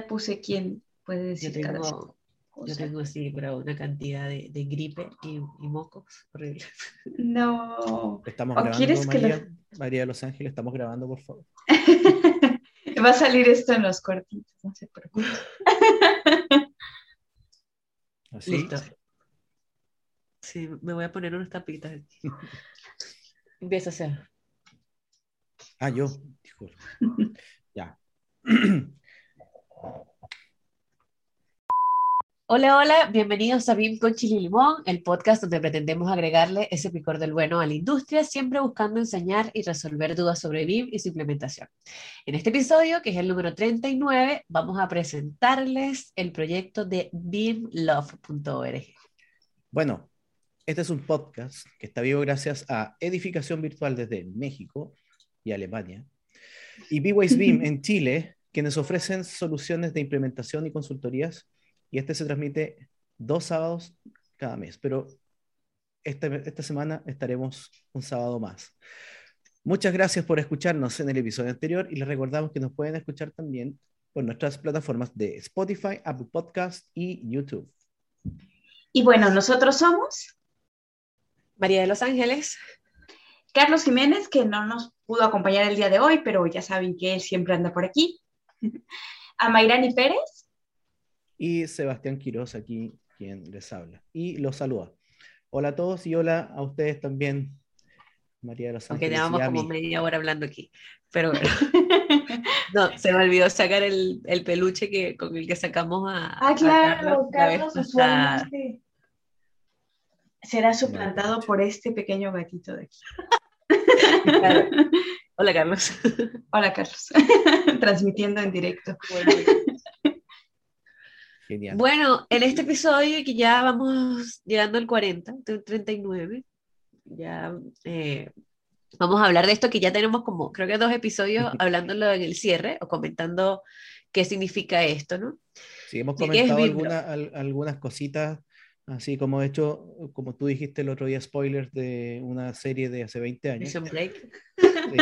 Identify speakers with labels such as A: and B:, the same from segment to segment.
A: Ya puse quién puede
B: Yo
A: decir cada cosa.
B: yo tengo así, pero una cantidad de, de gripe y, y mocos horrible.
A: No.
C: Estamos
A: ¿O
C: grabando,
A: quieres que
C: María, María de Los Ángeles, estamos grabando, por favor.
A: Va a salir esto en los cortitos, no se preocupen.
C: Así.
B: Listo. Sí, me voy a poner unas tapitas. Empieza a hacer.
C: Ah, yo, disculpe. ya.
B: Hola, hola, bienvenidos a BIM con Chile y Limón, el podcast donde pretendemos agregarle ese picor del bueno a la industria, siempre buscando enseñar y resolver dudas sobre BIM y su implementación. En este episodio, que es el número 39, vamos a presentarles el proyecto de bimlove.org.
C: Bueno, este es un podcast que está vivo gracias a Edificación Virtual desde México y Alemania y B-Ways BIM en Chile, quienes ofrecen soluciones de implementación y consultorías. Y este se transmite dos sábados cada mes, pero esta, esta semana estaremos un sábado más. Muchas gracias por escucharnos en el episodio anterior y les recordamos que nos pueden escuchar también por nuestras plataformas de Spotify, Apple Podcast y YouTube.
A: Y bueno, nosotros somos
B: María de Los Ángeles,
A: Carlos Jiménez, que no nos pudo acompañar el día de hoy, pero ya saben que él siempre anda por aquí. A Mayrani Pérez.
C: y Sebastián Quiroz aquí quien les habla y los saluda. Hola a todos y hola a ustedes también, María de los
B: aunque
C: Ángeles.
B: llevamos
C: y a
B: como media hora hablando aquí, pero bueno. No, se me olvidó sacar el, el peluche que, con el que sacamos a,
A: Ah, claro, Carlos usualmente será suplantado por este pequeño gatito de aquí.
B: Claro. Hola, Carlos.
A: Hola, Carlos. Transmitiendo en directo.
C: Genial.
B: Bueno, en este episodio que ya vamos llegando al 40, del 39, ya eh, vamos a hablar de esto que ya tenemos como, creo que dos episodios hablándolo en el cierre o comentando qué significa esto, ¿no?
C: Sí, hemos
B: ¿de qué es
C: comentado
B: Bimblog?
C: alguna- al- algunas cositas, así como de hecho, como tú dijiste el otro día, spoilers de una serie de hace 20 años.
B: Break.
C: Sí,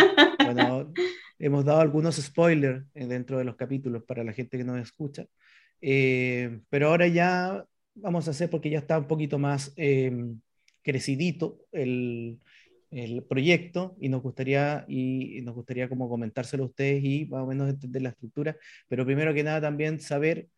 C: Bueno, hemos dado algunos spoilers eh, dentro de los capítulos para la gente que nos escucha, Eh, pero ahora ya vamos a hacer, porque ya está un poquito más eh, crecidito el, el proyecto y nos gustaría, y, y nos gustaría como comentárselo a ustedes y más o menos entender la estructura, pero primero que nada también saber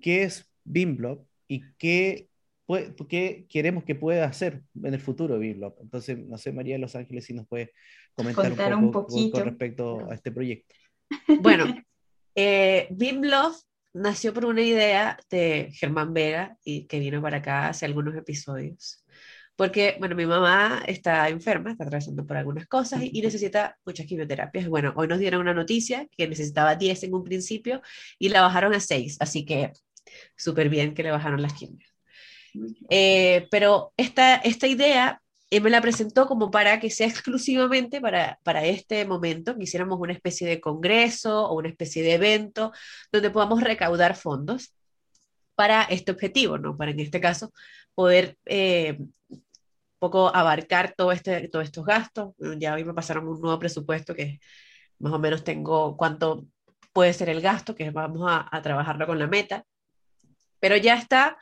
C: qué es BIMBLOB y qué, pue- qué queremos que pueda hacer en el futuro BIMBLOB. Entonces, no sé, María de Los Ángeles, si nos puede comentar
A: Contar
C: un
A: un
C: poco con-
A: poquito.
C: con respecto a este proyecto.
B: Bueno, eh, Bim Love nació por una idea de Germán Vega y que vino para acá hace algunos episodios. Porque, bueno, mi mamá está enferma, está atravesando por algunas cosas y, y necesita muchas quimioterapias. Bueno, hoy nos dieron una noticia que necesitaba 10 en un principio y la bajaron a 6, así que súper bien que le bajaron las quimios. Eh, pero esta, esta idea él me la presentó como para que sea exclusivamente para, para este momento, que hiciéramos una especie de congreso o una especie de evento donde podamos recaudar fondos para este objetivo, ¿no? Para en este caso poder eh, poco abarcar todo este, todos estos gastos. Ya hoy me pasaron un nuevo presupuesto que más o menos tengo cuánto puede ser el gasto, que vamos a, a trabajarlo con la meta, pero ya está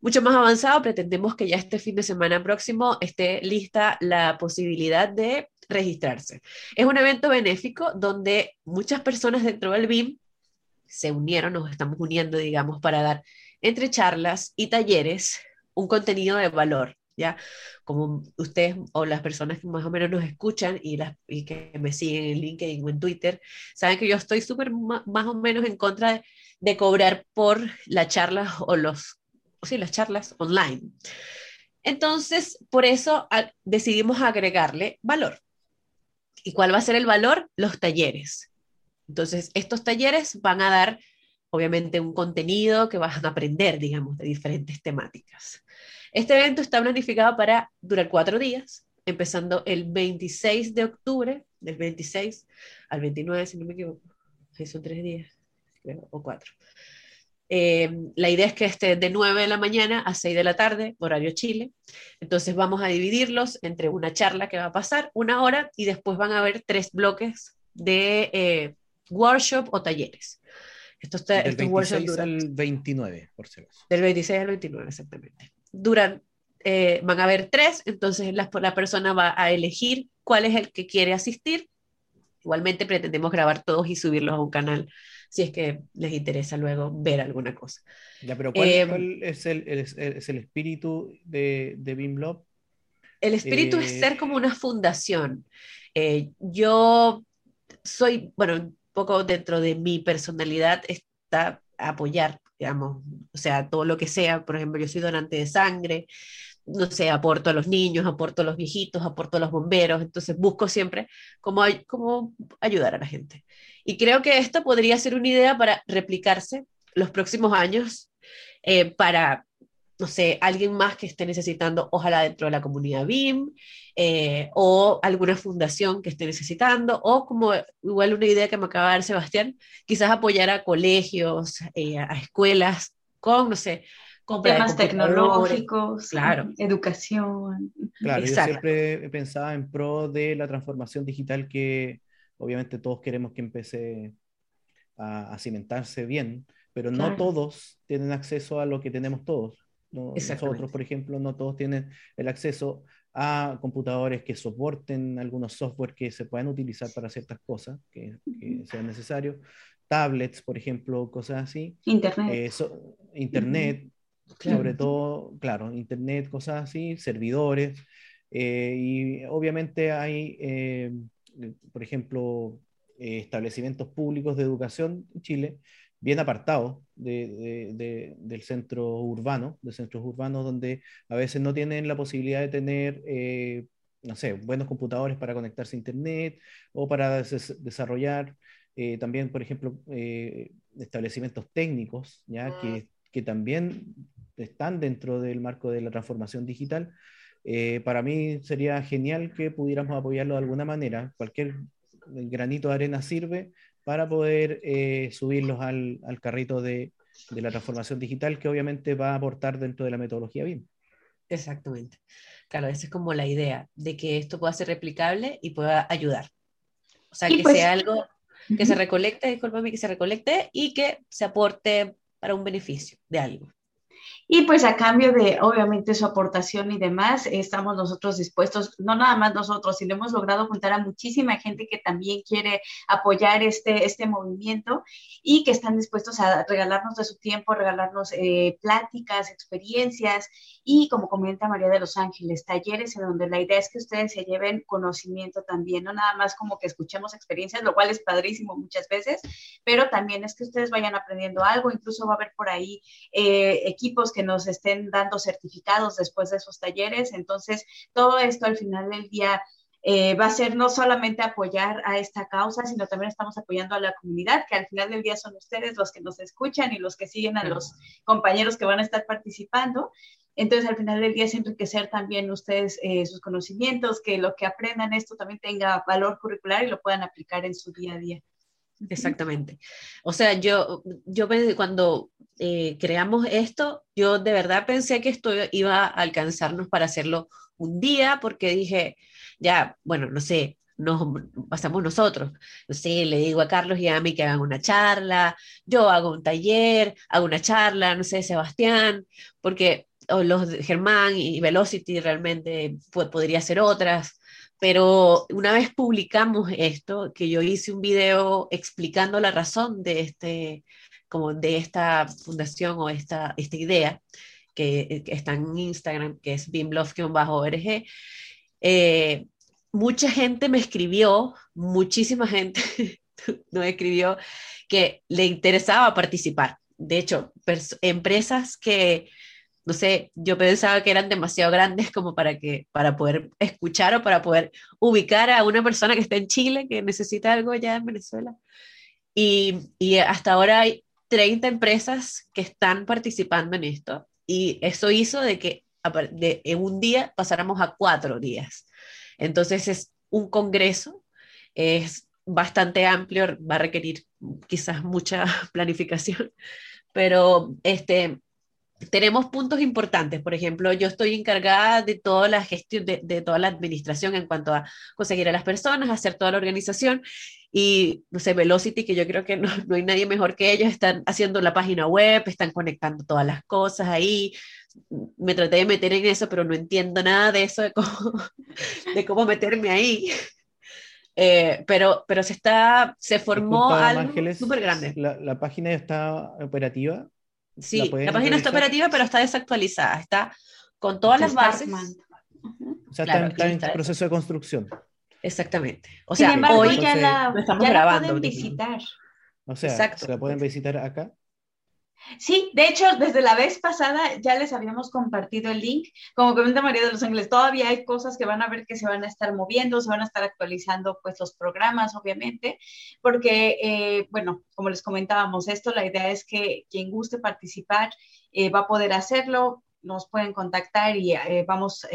B: mucho más avanzado. Pretendemos que ya este fin de semana próximo esté lista la posibilidad de registrarse. Es un evento benéfico donde muchas personas dentro del BIM se unieron, nos estamos uniendo, digamos, para dar entre charlas y talleres un contenido de valor, ¿ya? Como ustedes o las personas que más o menos nos escuchan y, las, y que me siguen en LinkedIn o en Twitter, saben que yo estoy súper más o menos en contra de, de cobrar por las charlas o los, sí, las charlas online. Entonces, por eso decidimos agregarle valor. ¿Y cuál va a ser el valor? Los talleres. Entonces, estos talleres van a dar obviamente un contenido que vas a aprender, digamos, de diferentes temáticas. Este evento está planificado para durar cuatro días, empezando el 26 de octubre, del 26 al 29, si no me equivoco. Son tres días, creo, o cuatro. Eh, la idea es que esté de 9 de la mañana a 6 de la tarde, horario Chile. Entonces vamos a dividirlos entre una charla que va a pasar una hora y después van a haber tres bloques de eh, workshop o talleres.
C: Esto está, del 26 al 29, por si.
B: Del 26 al 29, exactamente. Duran, eh, van a haber tres, entonces la, la persona va a elegir cuál es el que quiere asistir. Igualmente pretendemos grabar todos y subirlos a un canal si es que les interesa luego ver alguna cosa.
C: Ya, pero ¿cuál, em, es, el, es, el, espíritu de, de BIMLOB?
B: El espíritu es ser como una fundación. Eh, yo soy, bueno, un poco dentro de mi personalidad está apoyar, digamos, o sea, todo lo que sea, por ejemplo, yo soy donante de sangre, no sé, aporto a los niños, aporto a los viejitos, aporto a los bomberos, entonces busco siempre cómo, cómo ayudar a la gente. Y creo que esto podría ser una idea para replicarse los próximos años, eh, para, no sé, alguien más que esté necesitando, ojalá dentro de la comunidad BIM, eh, o alguna fundación que esté necesitando, o como igual una idea que me acaba de dar Sebastián, quizás apoyar a colegios, eh, a escuelas, con, no sé,
A: temas tecnológicos,
B: claro.
A: educación.
C: Claro, yo siempre pensaba en pro de la transformación digital que obviamente todos queremos que empiece a, cimentarse bien, pero no todos tienen acceso a lo que tenemos todos. Nosotros, por ejemplo, no todos tienen el acceso a computadores que soporten algunos software que se puedan utilizar para ciertas cosas que, sean necesarios, tablets, por ejemplo, cosas así.
A: Internet.
C: Eh, internet, sobre todo, claro, internet, cosas así, servidores. Eh, y obviamente hay, eh, por ejemplo, eh, establecimientos públicos de educación en Chile bien apartados de, del centro urbano, de centros urbanos donde a veces no tienen la posibilidad de tener, no sé, buenos computadores para conectarse a Internet o para desarrollar también, por ejemplo, establecimientos técnicos, ya que, que también están dentro del marco de la transformación digital. Eh, para mí sería genial que pudiéramos apoyarlo de alguna manera. Cualquier granito de arena sirve para poder eh, subirlos al, al carrito de, de, la transformación digital que obviamente va a aportar dentro de la metodología BIM.
B: Exactamente. Claro, esa es como la idea, de que esto pueda ser replicable y pueda ayudar. O sea, que pues sea algo que se recolecte, discúlpame, que se recolecte y que se aporte para un beneficio de algo.
A: Y pues a cambio de, obviamente, su aportación y demás, estamos nosotros dispuestos, no nada más nosotros, sino hemos logrado juntar a muchísima gente que también quiere apoyar este, este movimiento y que están dispuestos a regalarnos de su tiempo, regalarnos eh, pláticas, experiencias y, como comenta María de los Ángeles, talleres en donde la idea es que ustedes se lleven conocimiento también, no nada más como que escuchemos experiencias, lo cual es padrísimo muchas veces, pero también es que ustedes vayan aprendiendo algo, incluso va a haber por ahí eh, equipos que nos estén dando certificados después de esos talleres. Entonces, todo esto al final del día eh, va a ser no solamente apoyar a esta causa, sino también estamos apoyando a la comunidad, que al final del día son ustedes los que nos escuchan y los que siguen a los compañeros que van a estar participando. Entonces, al final del día es enriquecer también ustedes eh, sus conocimientos, que lo que aprendan esto también tenga valor curricular y lo puedan aplicar en su día a día.
B: Exactamente. O sea, yo, yo cuando eh, creamos esto, yo de verdad pensé que esto iba a alcanzarnos para hacerlo un día, porque dije, ya, bueno, no sé, nos pasamos nosotros. No sé, le digo a Carlos y a mí que hagan una charla, yo hago un taller, hago una charla, no sé, Sebastián, porque o los Germán y Velocity realmente podría ser otras. Pero una vez publicamos esto, que yo hice un video explicando la razón de, este, como de esta fundación o esta, esta idea, que, está en Instagram, que es bimlove-org, eh, mucha gente me escribió, muchísima gente me escribió que le interesaba participar. De hecho, empresas que no sé, yo pensaba que eran demasiado grandes como para, que, para poder escuchar o para poder ubicar a una persona que está en Chile, que necesita algo ya en Venezuela. Y, y hasta ahora hay 30 empresas que están participando en esto y eso hizo de que de, en un día pasáramos a cuatro días. Entonces es un congreso, es bastante amplio, va a requerir quizás mucha planificación, pero este, tenemos puntos importantes. Por ejemplo, yo estoy encargada de toda la gestión, de, de, toda la administración en cuanto a conseguir a las personas, hacer toda la organización. Y, no sé, Velocity, que yo creo que no, no hay nadie mejor que ellos, están haciendo la página web, están conectando todas las cosas ahí. Me traté de meter en eso, pero no entiendo nada de eso, de cómo, de cómo meterme ahí. Eh, pero, pero se está, se formó
C: Disculpa,
B: algo súper grande.
C: La, la página está operativa.
B: Sí,
C: ¿La
B: página está operativa, pero está desactualizada. Está con todas las bases.
C: O sea,
B: Claro,
C: está, en
B: está-
C: proceso de construcción.
B: Exactamente. O
A: Sin
B: sea,
A: embargo,
B: hoy
A: ya la,
B: estamos
A: ya la pueden visitar.
C: O sea,
B: Exacto.
C: se la pueden visitar acá.
A: Sí, de hecho, desde la vez pasada ya les habíamos compartido el link. Como comenta María de los Ángeles, todavía hay cosas que van a ver que se van a estar moviendo, se van a estar actualizando pues los programas, obviamente, porque, eh, bueno, como les comentábamos, esto la idea es que quien guste participar eh, va a poder hacerlo, nos pueden contactar y eh, vamos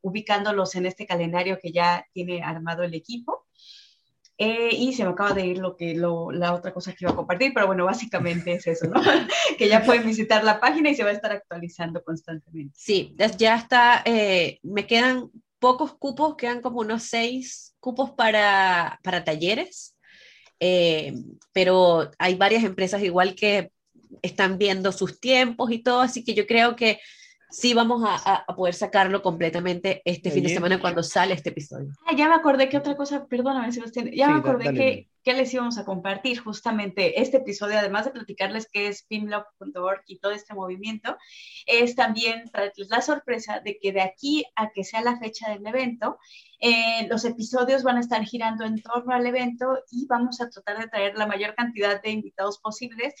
A: ubicándolos en este calendario que ya tiene armado el equipo. Eh, y se me acaba de ir lo que lo, la otra cosa que iba a compartir, pero bueno, básicamente es eso, ¿no? que ya pueden visitar la página y se va a estar actualizando constantemente.
B: Sí, ya- está. eh, me quedan pocos cupos, quedan como unos seis cupos para, para talleres, eh, pero hay varias empresas igual que están viendo sus tiempos y todo, así que yo creo que sí vamos a, a- a poder sacarlo completamente este fin de semana cuando sale este episodio.
A: Ah, ya me acordé que otra cosa, perdóname Sebastián, ya
C: Sí,
A: me acordé
C: dale,
A: que,
C: dale.
A: que les íbamos a compartir justamente este episodio, además de platicarles qué es pimlog.org y todo este movimiento, es también traerles la sorpresa de que de aquí a que sea la fecha del evento, eh, los episodios van a estar girando en torno al evento y vamos a tratar de traer la mayor cantidad de invitados posibles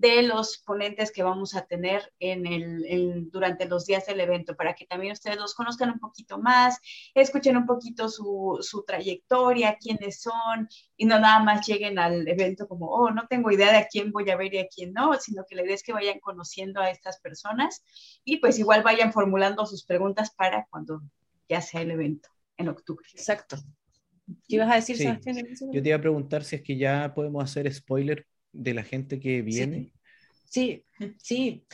A: de los ponentes que vamos a tener en el, en- durante los días del evento, para que también ustedes los conozcan un poquito más, escuchen un poquito su, su trayectoria, quiénes son, y no nada más lleguen al evento como, oh, no tengo idea de a quién voy a ver y a quién no, sino que la idea es que vayan conociendo a estas personas y pues igual vayan formulando sus preguntas para cuando ya sea el evento en octubre.
B: Exacto. ¿Qué ibas a decir,
C: Sí.
B: Sebastián?
C: Yo te iba a preguntar si es que ya podemos hacer spoiler de la gente que viene.
B: Sí, sí.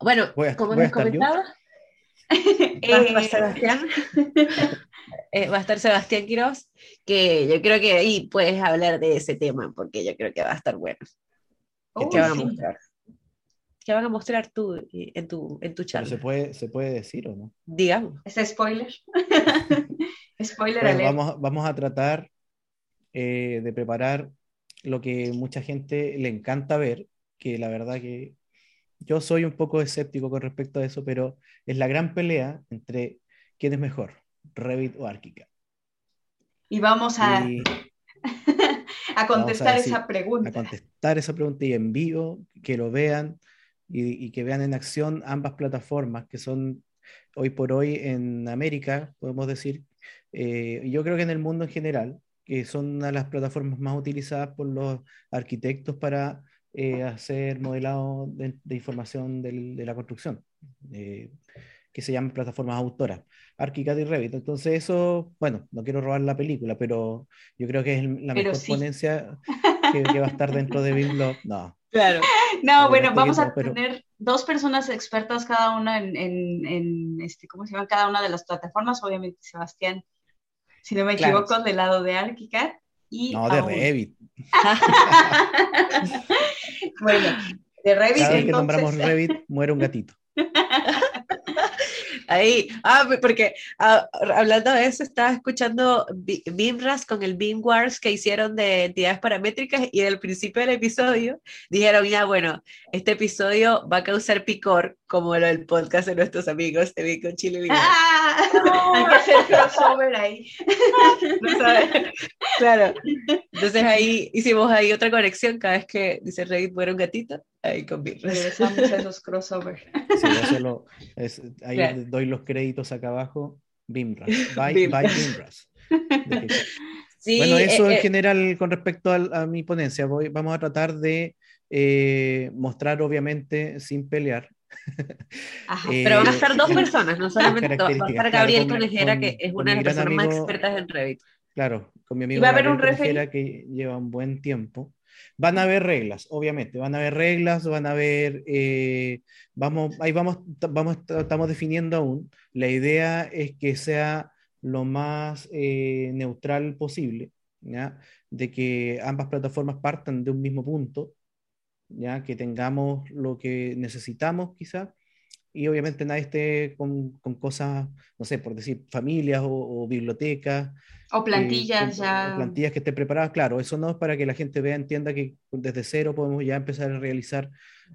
B: Bueno,
C: Voy a-
B: como les comentaba, va a estar
A: Eh,
B: Sebastián. Eh, va a estar Sebastián Quiroz, que yo creo que ahí puedes hablar de ese tema, porque yo creo que va a estar bueno.
A: uy,
B: ¿Qué van a
A: sí.
B: mostrar? ¿Qué van a mostrar tú eh, en tu, en tu
C: Pero
B: charla?
C: se puede, se puede decir o no.
B: Digamos.
A: ¿Es spoiler? spoiler
C: Pues vamos, vamos a tratar eh, de preparar lo que mucha gente le encanta ver, que la verdad que yo soy un poco escéptico con respecto a eso, pero es la gran pelea entre quién es mejor, Revit o Archicad.
A: Y vamos a,
C: Y
A: a contestar
C: decir-
A: esa pregunta.
C: a contestar esa pregunta y en vivo, que lo vean y, y que vean en acción ambas plataformas que son hoy por hoy en América, podemos decir, eh, yo creo que en el mundo en general, que son una de las plataformas más utilizadas por los arquitectos para eh, hacer modelado de, de información del- de la construcción, eh, que se llaman plataformas autoras, ArchiCAD y Revit. Entonces eso, bueno, no quiero robar la película, pero yo creo que es la
A: Pero
C: mejor
A: sí.
C: ponencia que, que va a estar dentro de BIMBLOG. No,
B: Claro.
A: No,
C: Eh,
A: bueno, vamos a
C: pero-
A: tener dos personas expertas cada una en, en, en, este, ¿cómo se llama? Cada una de las plataformas. Obviamente, Sebastián, si no me
B: Claro.
A: equivoco, del lado de ArchiCAD. Y
C: no, de
A: Paul.
C: Revit.
A: bueno, de Revit.
C: Cada vez que nombramos Revit, muere un gatito.
B: Ahí, ah, porque ah, hablando de eso, estaba escuchando Bi- BIMRAS con el BIM Wars que hicieron de entidades paramétricas y al principio del episodio dijeron, ya bueno, este episodio va a causar picor como lo del podcast de nuestros amigos de BIM con Chile y
A: Hay que hacer crossover ahí.
B: ¿No sabes? Claro. Entonces ahí hicimos ahí otra conexión cada vez que dice Revit muere un gatito, ahí con.
A: Regresamos a esos crossover.
C: Sí, yo solo- es- ahí
B: Claro.
C: doy los créditos acá abajo. BIMRAS. By,
B: BIM.
C: by BIMRAS. Bueno, eso en general con respecto a, mi ponencia. Voy, vamos a tratar de mostrar, obviamente, sin pelear,
B: pero van a ser dos personas, no solamente va a estar Gabriel Conejera, que es una de las personas más expertas en Revit.
C: Claro, con mi amigo va a haber un que lleva un buen tiempo. Van a haber reglas, obviamente, van a haber reglas, van a haber, eh, vamos, ahí vamos, vamos, estamos definiendo aún. La idea es que sea lo más eh, neutral posible, ¿ya? de que ambas plataformas partan de un mismo punto, ya que tengamos lo que necesitamos quizás y obviamente nadie esté con, con, cosas, no sé, por decir, familias o, bibliotecas.
A: O plantillas ya.
C: plantillas que estén preparadas, claro, eso no es para que la gente vea, entienda que desde cero podemos ya empezar a realizar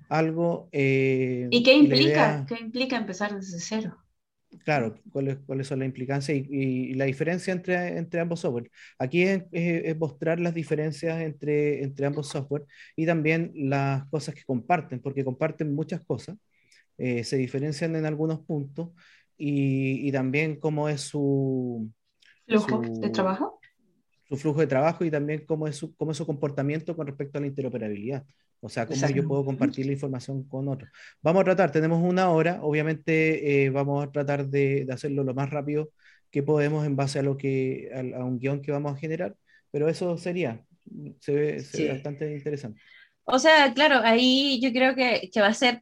C: algo.
A: Eh, ¿Y qué implica? ¿Qué implica empezar desde cero?
C: Claro, cuáles, cuáles son las implicancias y, la diferencia entre, entre ambos software. Aquí es, es, mostrar las diferencias entre, entre ambos software y también las cosas que comparten, porque comparten muchas cosas eh, se diferencian en algunos puntos y, también cómo es su
A: flujo de trabajo.
C: Su flujo de trabajo y también cómo es su, cómo es su comportamiento con respecto a la interoperabilidad. O sea, cómo yo puedo compartir la información con otros. Vamos a tratar, tenemos una hora, obviamente eh, vamos a tratar de, de, hacerlo lo más rápido que podemos en base a, lo que, a, un guion que vamos a generar, pero eso sería, se ve, bastante interesante.
B: O sea, claro, ahí yo creo que, que va a ser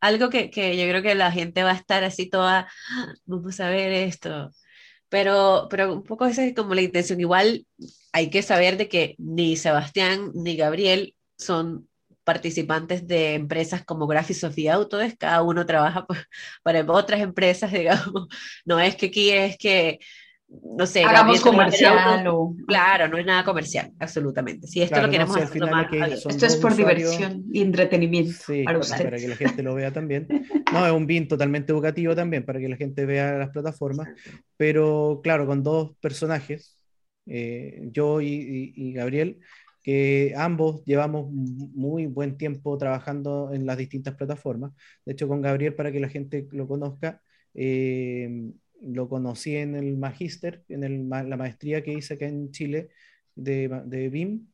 B: algo que, que, yo creo que la gente va a estar así toda, ah, vamos a ver esto. Pero, pero un poco esa es como la intención. Igual hay que saber de que ni Sebastián ni Gabriel son participantes de empresas como Graphisoft y Autodesk, cada uno trabaja para otras empresas, digamos. No es que aquí es que no sé,
A: hagamos comercial o...
B: Claro, no es nada comercial, absolutamente. Si esto lo queremos hacer
A: Esto es por diversión y entretenimiento
C: para, para, que la gente lo vea también. No, es un BIM totalmente educativo también, para que la gente vea las plataformas, pero claro, con dos personajes, eh, yo y, Gabriel, que ambos llevamos muy buen tiempo trabajando en las distintas plataformas. De hecho, con Gabriel, para que la gente lo conozca, eh, lo conocí en el magíster, en la maestría que hice acá en Chile de, de BIM,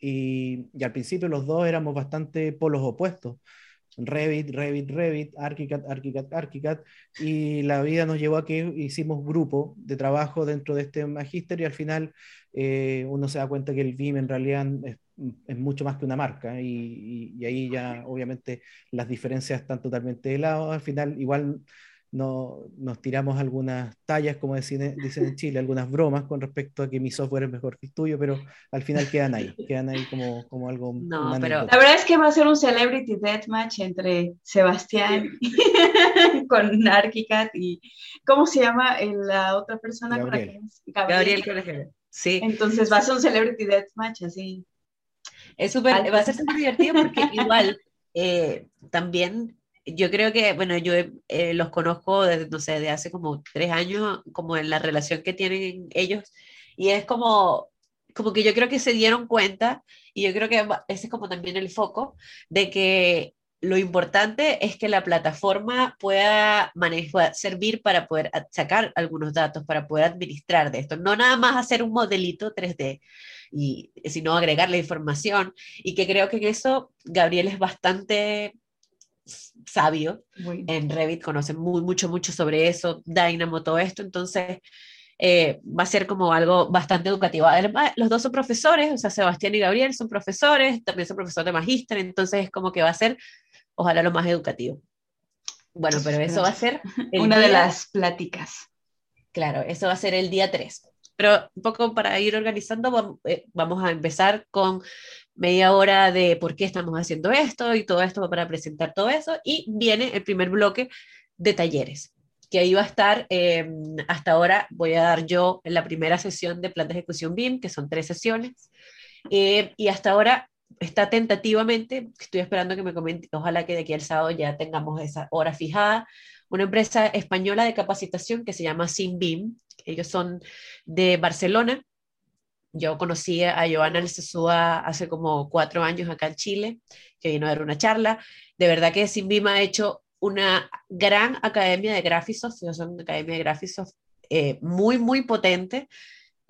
C: y, y, al principio los dos éramos bastante polos opuestos. Revit, Revit, Revit, ArchiCAD, ArchiCAD, ArchiCAD, y la vida nos llevó a que hicimos grupo de trabajo dentro de este magíster y al final eh, uno se da cuenta que el BIM en realidad es, mucho más que una marca y, y, ahí ya obviamente las diferencias están totalmente de lado. Al final igual no, nos tiramos algunas tallas, como dicen, dicen en Chile, algunas bromas con respecto a que mi software es mejor que el tuyo, pero al final quedan ahí, quedan ahí como, como algo.
A: No, pero la verdad es que va a ser un Celebrity Deathmatch entre Sebastián con Arquicat y. ¿Cómo se llama la otra persona
B: con la que Gabriel. Gabriel Sí.
A: Entonces va a ser un Celebrity Deathmatch así.
B: Es súper, va a ser súper divertido porque igual eh, también yo creo que, bueno, yo eh, los conozco desde, no sé, de hace como tres años, como en la relación que tienen ellos, y es como, como que yo creo que se dieron cuenta, y yo creo que ese es como también el foco, de que lo importante es que la plataforma pueda, manejar, servir para poder sacar algunos datos, para poder administrar de esto. No nada más hacer un modelito 3D, y, sino agregar la información. Y que creo que en eso Gabriel es bastante sabio en Revit, conoce muy, mucho, mucho sobre eso, Dynamo, todo esto, entonces eh, va a ser como algo bastante educativo. Además, los dos son profesores, o sea, Sebastián y Gabriel son profesores, también son profesores de magíster, entonces es como que va a ser, ojalá, lo más educativo. Bueno, pero eso va a ser...
A: Una de las pláticas.
B: Claro, eso va a ser el día 3. Pero un poco para ir organizando, eh, vamos a empezar con media hora de por qué estamos haciendo esto y todo esto para presentar todo eso. Y viene el primer bloque de talleres, que ahí va a estar, em, hasta ahora voy a dar yo en la primera sesión de plan de ejecución BIM, que son tres sesiones. Eh, y hasta ahora está tentativamente, estoy esperando que me comente, ojalá que de aquí al sábado ya tengamos esa hora fijada, una empresa española de capacitación que se llama SimBIM, ellos son de Barcelona, yo conocí a Joana Alcesúa hace como cuatro años acá en Chile, que vino a dar una charla. De verdad que Simbima ha hecho una gran academia de Graphisoft, son una academia de Graphisoft eh, muy, muy potente.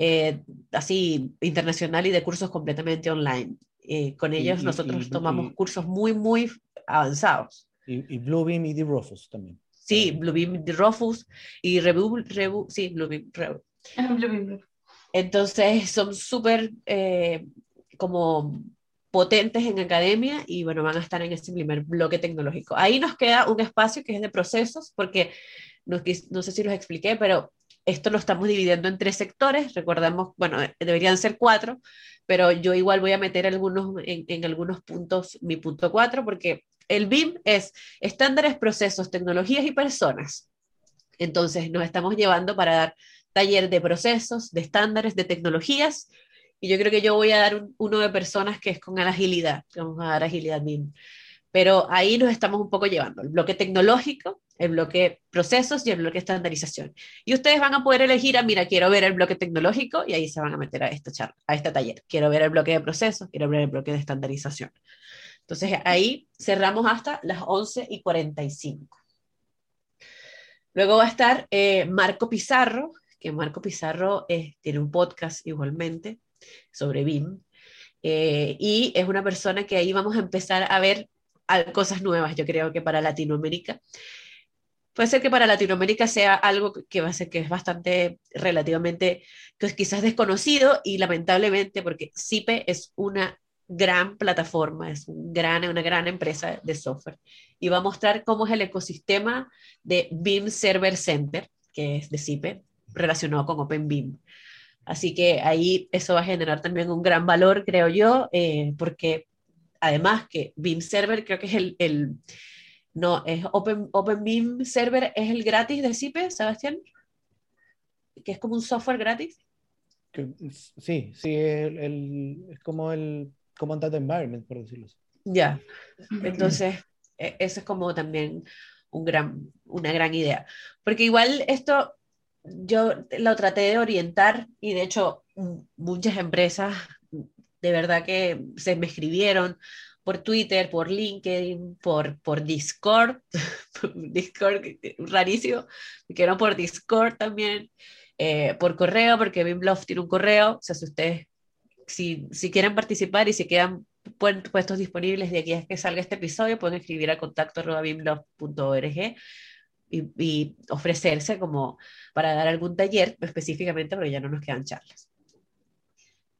B: eh, así internacional y de cursos completamente online. Eh, con ellos nosotros tomamos cursos muy, muy avanzados.
C: Y, y Bluebeam y Rufus también.
B: Sí, Bluebeam y Rufus y Rebu, Rebu, sí, Bluebeam, Rebu. Entonces son súper eh, como potentes en academia y bueno, van a estar en este primer bloque tecnológico. Ahí nos queda un espacio que es de procesos, porque no, no sé si los expliqué, pero esto lo estamos dividiendo en tres sectores, recordemos, bueno, deberían ser cuatro, pero yo igual voy a meter algunos, en algunos puntos mi punto cuatro, porque el BIM es estándares, procesos, tecnologías y personas. Entonces nos estamos llevando para dar taller de procesos, de estándares, de tecnologías, y yo creo que yo voy a dar uno de personas que es con agilidad, vamos a dar agilidad BIM. Pero ahí nos estamos un poco llevando, el bloque tecnológico, el bloque procesos y el bloque estandarización. Y ustedes van a poder elegir, a, ah, mira, quiero ver el bloque tecnológico y ahí se van a meter a esta charla, a este taller. Quiero ver el bloque de procesos, quiero ver el bloque de estandarización. Entonces ahí cerramos hasta las 11 y 45. Luego va a estar eh, Marco Pizarro, que Marco Pizarro eh, tiene un podcast igualmente sobre BIM. Eh, y es una persona que ahí vamos a empezar a ver cosas nuevas, yo creo que para Latinoamérica. Puede ser que para Latinoamérica sea algo que va a ser que es bastante relativamente, pues quizás desconocido y lamentablemente porque CIPE es una gran plataforma, es una gran empresa de software y va a mostrar cómo es el ecosistema de BIM Server Center, que es de CIPE, relacionado con OpenBIM. Así que ahí eso va a generar también un gran valor, creo yo, eh, porque además que BIM Server creo que es el, el no, es Open, OpenBIM Server es el gratis de CIPE, Sebastián, que es como un software gratis.
C: Sí, sí, es como el como un data environment, por decirlo así.
B: Ya, entonces e, eso es como también un gran, una gran idea. Porque igual esto yo lo traté de orientar y de hecho muchas empresas de verdad que se me escribieron por Twitter, por LinkedIn, por, por Discord, Discord rarísimo, que no por Discord también, eh, por correo, porque BIMBLOF tiene un correo, o sea, si ustedes, si, si quieren participar y si quedan puestos disponibles de aquí a que salga este episodio, pueden escribir a contacto y, ofrecerse como para dar algún taller específicamente, porque ya no nos quedan charlas.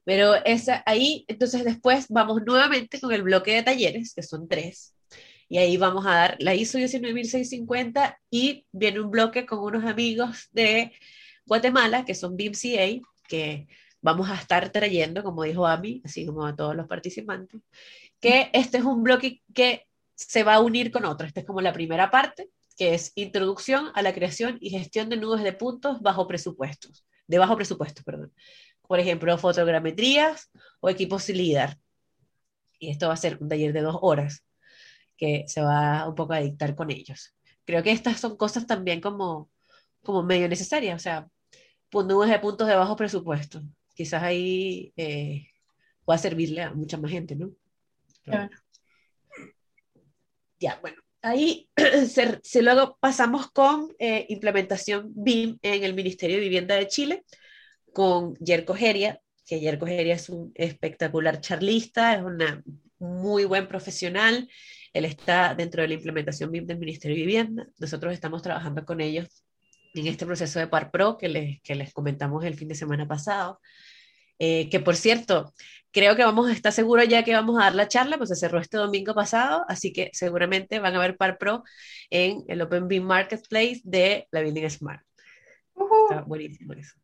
B: Pero esa, ahí, entonces después vamos nuevamente con el bloque de talleres, que son tres, y ahí vamos a dar la ISO 19650 y viene un bloque con unos amigos de Guatemala, que son BIMCA, que vamos a estar trayendo, como dijo Ami, así como a todos los participantes, que este es un bloque que se va a unir con otro. Esta es como la primera parte, que es Introducción a la creación y gestión de nudos de puntos bajo presupuestos, de bajo presupuesto, perdón. Por ejemplo, fotogrametrías o equipos LIDAR. Y esto va a ser un taller de dos horas que se va un poco a dictar con ellos. Creo que estas son cosas también como, como medio necesarias, o sea, nudos de puntos de bajo presupuesto. Quizás ahí eh, pueda servirle a mucha más gente, ¿no? Claro. Ya, bueno, ahí se, luego pasamos con eh, implementación BIM en el Ministerio de Vivienda de Chile con Yerko Geria, que Yerko Geria es un espectacular charlista, es una muy buen profesional. Él está dentro de la implementación BIM del Ministerio de Vivienda. Nosotros estamos trabajando con ellos en este proceso de PAR Pro que les, que les comentamos el fin de semana pasado. Eh, que por cierto, creo que vamos a estar seguros ya que vamos a dar la charla, pues se cerró este domingo pasado, así que seguramente van a ver Par Pro en el Open BIM Marketplace de la Building Smart. Está buenísimo eso.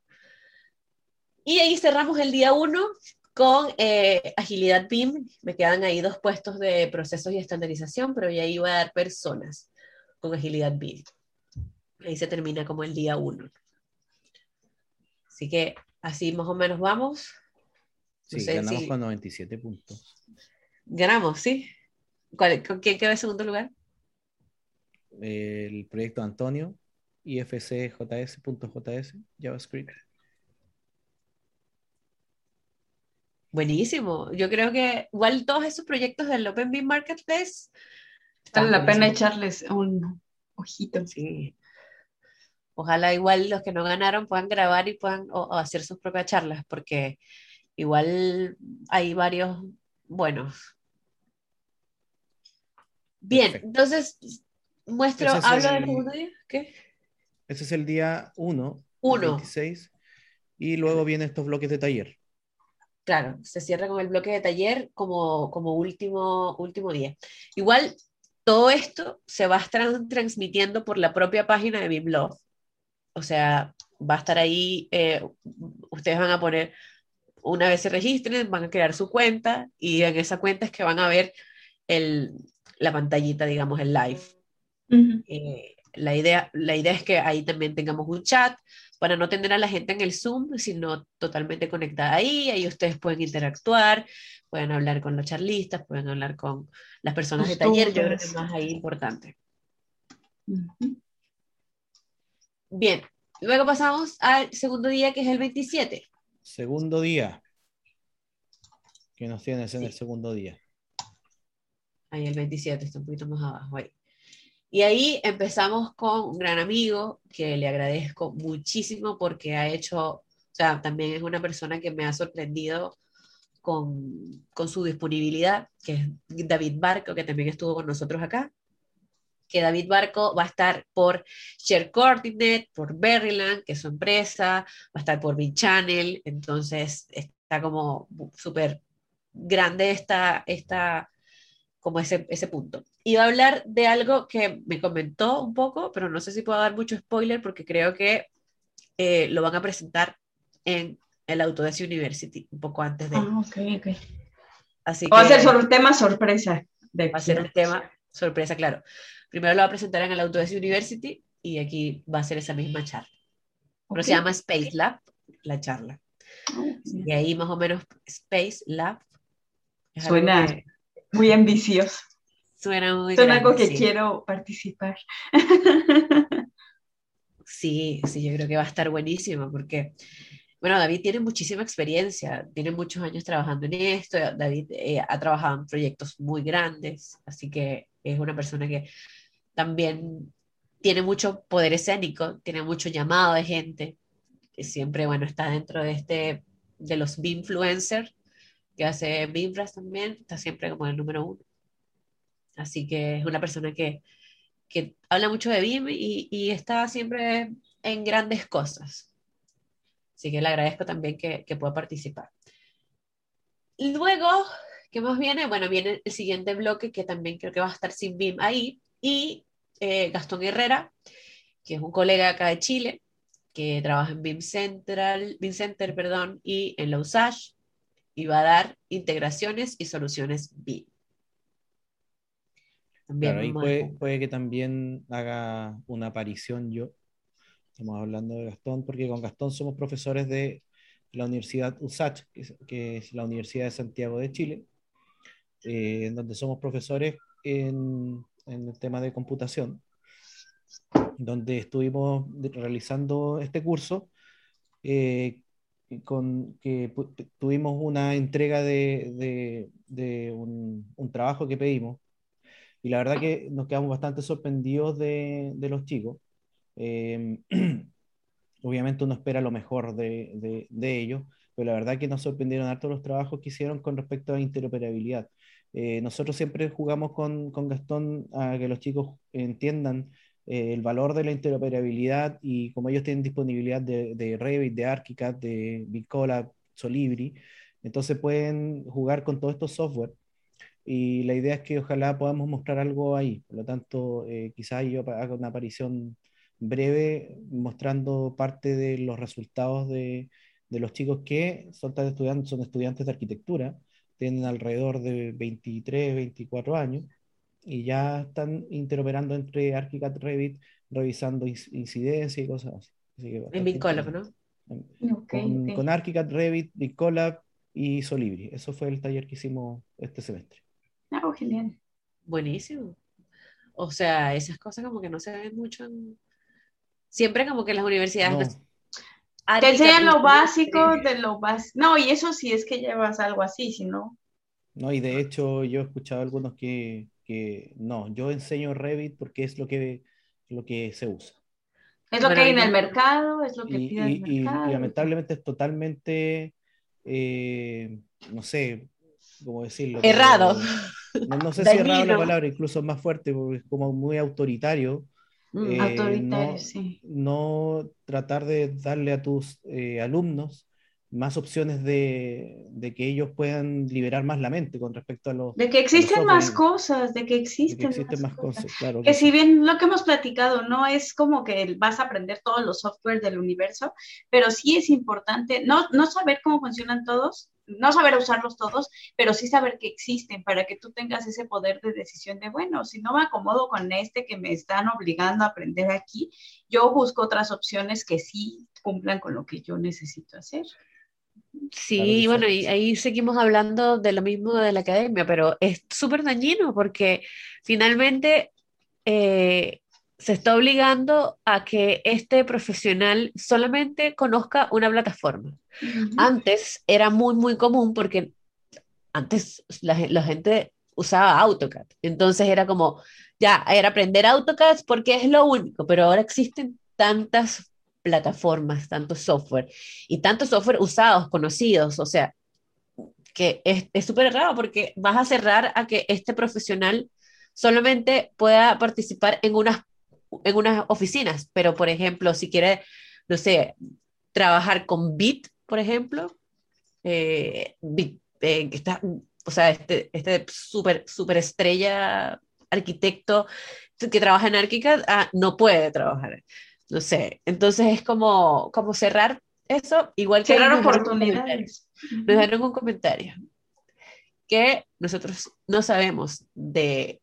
B: Y ahí cerramos el día 1 con eh, agilidad BIM. Me quedan ahí dos puestos de procesos y estandarización, pero ya ahí voy a dar personas con agilidad BIM. Ahí se termina como el día 1. Así que Así más o menos vamos.
C: Sí, ganamos con 97 puntos.
B: Ganamos, sí. ¿Cuál, ¿Con quién queda en segundo lugar?
C: El proyecto Antonio, ifcjs.js, JavaScript.
B: Buenísimo. Yo creo que igual todos esos proyectos del OpenBeam Marketplace
A: vale la pena echarles un ojito.
B: Sí. Ojalá igual los que no ganaron puedan grabar y puedan o, hacer sus propias charlas, porque igual hay varios buenos. Bien, entonces muestro, hablo del segundo día. ¿Qué?
C: Ese es el día 1,
B: 26,
C: y luego vienen estos bloques de taller.
B: Claro, se cierra con el bloque de taller como, como último, último día. Igual, todo esto se va a estar transmitiendo por la propia página de BIMLove. O sea, va a estar ahí, eh, ustedes van a poner, una vez se registren, van a crear su cuenta y en esa cuenta es que van a ver el, la pantallita, digamos, el live. Eh, la, idea, la idea es que ahí también tengamos un chat para no tener a la gente en el Zoom, sino totalmente conectada ahí. Ahí ustedes pueden interactuar, pueden hablar con los charlistas, pueden hablar con las personas de taller. Yo creo que es más ahí importante. Bien, luego pasamos al segundo día, que es el 27.
C: Segundo día. ¿Qué nos tienes en el segundo día?
B: Ahí el 27, está un poquito más abajo. Ahí. Y ahí empezamos con un gran amigo que le agradezco muchísimo porque ha hecho, o sea, también es una persona que me ha sorprendido con, con su disponibilidad, que es David Barco, que también estuvo con nosotros acá. Que David Barco va a estar por Share Coordinate, por Berryland, que es su empresa, va a estar por Channel, entonces está como súper grande esta, esta, como ese, ese punto. Iba a hablar de algo que me comentó un poco, pero no sé si puedo dar mucho spoiler porque creo que eh, lo van a presentar en el Autodesk University un poco antes de.
A: Ah, ok, ok.
B: Así
A: va a ser sobre un tema sorpresa.
B: De va a ser un tema sorpresa, claro. Primero lo va a presentar en el Autodesk University y aquí va a ser esa misma charla. Pero se llama Space Lab, la charla. Ah, y ahí más o menos Space Lab.
A: Suena muy ambicioso.
B: Suena muy
A: Suena algo que quiero participar.
B: Sí, sí, yo creo que va a estar buenísimo porque, bueno, David tiene muchísima experiencia, tiene muchos años trabajando en esto, David eh, ha trabajado en proyectos muy grandes, así que es una persona que también tiene mucho poder escénico, tiene mucho llamado de gente, que siempre, bueno, está dentro de este, de los influencers, que hace Bifras también, está siempre como el número uno. Así que es una persona que, que habla mucho de BIM y, está siempre en grandes cosas. Así que le agradezco también que, que pueda participar. Luego, ¿qué más viene? Bueno, viene el siguiente bloque que también creo que va a estar sin BIM ahí. Y eh, Gastón Herrera, que es un colega acá de Chile, que trabaja en BIM Central, BIM Center, perdón, y en la USAGE, y va a dar integraciones y soluciones BIM.
C: También ahí puede, puede, que también haga una aparición yo. Estamos hablando de Gastón, porque con Gastón somos profesores de la Universidad USACH, que es, la Universidad de Santiago de Chile, eh, en donde somos profesores en, en, el tema de computación, donde estuvimos realizando este curso, eh, con que tuvimos una entrega de, de, de un, un trabajo que pedimos y la verdad que nos quedamos bastante sorprendidos de, de los chicos. Eh, obviamente uno espera lo mejor de, ellos, pero la verdad que nos sorprendieron harto los trabajos que hicieron con respecto a interoperabilidad. Eh, nosotros siempre jugamos con, con, Gastón a que los chicos entiendan eh, el valor de la interoperabilidad y como ellos tienen disponibilidad de, de Revit, de ArchiCAD, de Bicola, Solibri, entonces pueden jugar con todos estos software y la idea es que ojalá podamos mostrar algo ahí. Por lo tanto, eh, quizás yo haga una aparición breve mostrando parte de los resultados de, de los chicos que son, estudiantes, son estudiantes de arquitectura, tienen alrededor de 23, 24 años y ya están interoperando entre ArchiCAD Revit, revisando incidencia y cosas así.
B: en BitColab,
C: ¿no? con, con ArchiCAD Revit, BitColab y Solibri. Eso fue el taller que hicimos este semestre.
A: Ah, genial.
B: Buenísimo. O sea, esas cosas como que no se ven mucho en... Siempre como que las universidades...
A: Que sean lo básico de lo básico. No, y eso sí es que llevas algo así, si no...
C: No, y de hecho yo he escuchado algunos que, que no, yo enseño Revit porque es lo que, lo que se usa.
A: Es lo que hay en el mercado, es lo que
C: y,
A: pide el mercado.
C: Y, lamentablemente es totalmente, eh, no sé, ¿cómo decirlo?
B: Errado.
C: no, sé si errado la palabra, incluso más fuerte, porque es como muy autoritario.
A: Mm, eh, autoritario, no, sí.
C: No tratar de darle a tus eh, alumnos más opciones de, de, que ellos puedan liberar más la mente con respecto a los...
A: De que existen más cosas, de que existen,
C: más, cosas. claro.
A: Que, si bien lo que hemos platicado no es como que vas a aprender todos los software del universo, pero sí es importante no, no saber cómo funcionan todos, no saber usarlos todos, pero sí saber que existen para que tú tengas ese poder de decisión de, bueno, si no me acomodo con este que me están obligando a aprender aquí, yo busco otras opciones que sí cumplan con lo que yo necesito hacer.
B: Sí, bueno, y ahí seguimos hablando de lo mismo de la academia, pero es súper dañino porque finalmente eh, se está obligando a que este profesional solamente conozca una plataforma. Antes era muy, muy común porque antes la, la, gente usaba AutoCAD, entonces era como, ya, era aprender AutoCAD porque es lo único, pero ahora existen tantas plataformas, tanto software y tanto software usados, conocidos, o sea, que es súper raro porque vas a cerrar a que este profesional solamente pueda participar en unas, en unas oficinas, pero por ejemplo, si quiere, no sé, trabajar con Bit, por ejemplo, eh, Bit, eh, que está, o sea, este, este súper super estrella arquitecto que trabaja en ArchiCAD, ah, no puede trabajar no sé, entonces es como, como cerrar eso, igual que...
A: Cerrar oportunidades.
B: Nos dejaron un comentario que nosotros no sabemos de,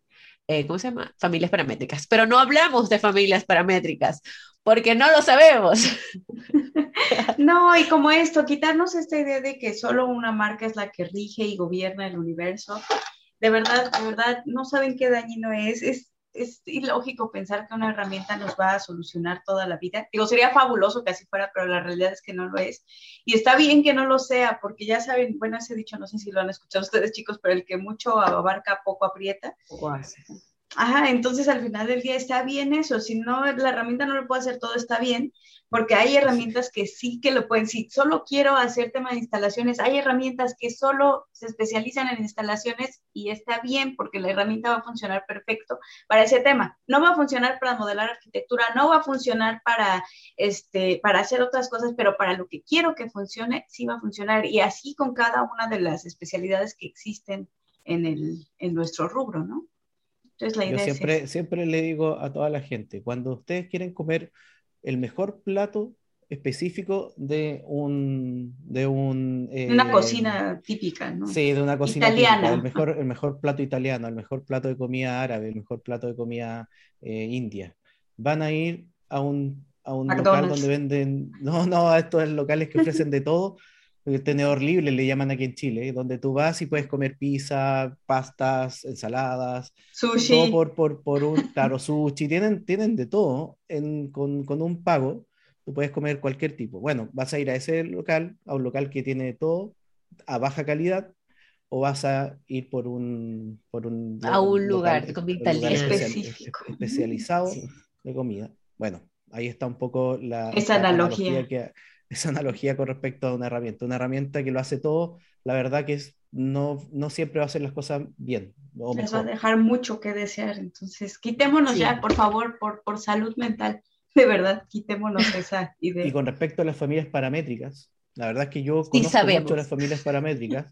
B: eh, ¿cómo se llama? Familias paramétricas, pero no hablamos de familias paramétricas porque no lo sabemos.
A: No, y como esto, quitarnos esta idea de que solo una marca es la que rige y gobierna el universo, de verdad, de verdad, no saben qué dañino es, es es ilógico pensar que una herramienta nos va a solucionar toda la vida. Digo, sería fabuloso que así fuera, pero la realidad es que no lo es. Y está bien que no lo sea, porque ya saben, bueno, ese dicho, no sé si lo han escuchado ustedes, chicos, pero el que mucho abarca, poco aprieta. Ajá, entonces al final del día está bien eso. Si no, la herramienta no lo puede hacer todo, está bien, porque hay herramientas que sí que lo pueden. Si solo quiero hacer tema de instalaciones, hay herramientas que solo se especializan en instalaciones y está bien porque la herramienta va a funcionar perfecto para ese tema. No va a funcionar para modelar arquitectura, no va a funcionar para, este, para hacer otras cosas, pero para lo que quiero que funcione, sí va a funcionar. Y así con cada una de las especialidades que existen en, el, en nuestro rubro, ¿no?
C: Yo siempre, siempre le digo a toda la gente, cuando ustedes quieren comer el mejor plato específico de un... De un
A: una eh, cocina típica, ¿no?
C: Sí, de una cocina italiana. el, mejor, el mejor plato italiano, el mejor plato de comida árabe, el mejor plato de comida eh, india. Van a ir a un, a un local donde venden... No, no, a estos locales que ofrecen de todo el tenedor libre le llaman aquí en Chile, donde tú vas y puedes comer pizza, pastas, ensaladas,
A: sushi.
C: Todo por, por, por un, claro, sushi, tienen, tienen de todo en, con, con, un pago, tú puedes comer cualquier tipo. Bueno, vas a ir a ese local, a un local que tiene todo a baja calidad, o vas a ir por un, por un
B: a un lugar de comida
C: específico. especializado de comida. Bueno, ahí está un poco la,
A: Esa analogía.
C: que, esa analogía con respecto a una herramienta. Una herramienta que lo hace todo, la verdad que es, no, no siempre va a hacer las cosas bien.
A: Les va a dejar mucho que desear. Entonces, quitémonos ya, por favor, por, por salud mental. De verdad, quitémonos esa idea.
C: Y con respecto a las familias paramétricas, la verdad es que yo conozco mucho las familias paramétricas,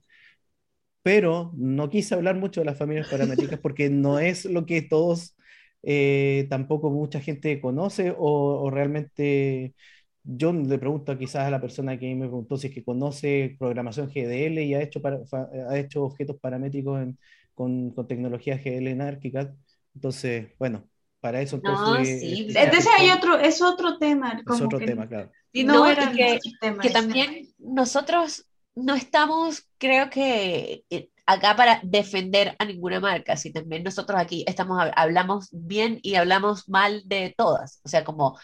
C: pero no quise hablar mucho de las familias paramétricas porque no es lo que todos, eh, tampoco mucha gente conoce o, o realmente yo le pregunto quizás a la persona que me preguntó si es que conoce programación GDL y ha hecho, ha hecho objetos paramétricos con, con, tecnología GDL en ArchiCAD. Entonces, bueno, para eso
A: entonces... sí. Entonces hay otro, es otro tema.
C: es otro tema, claro.
B: Y no, que, que también nosotros no estamos, creo que eh, acá para defender a ninguna marca, si también nosotros aquí estamos, hablamos bien y hablamos mal de todas, o sea, como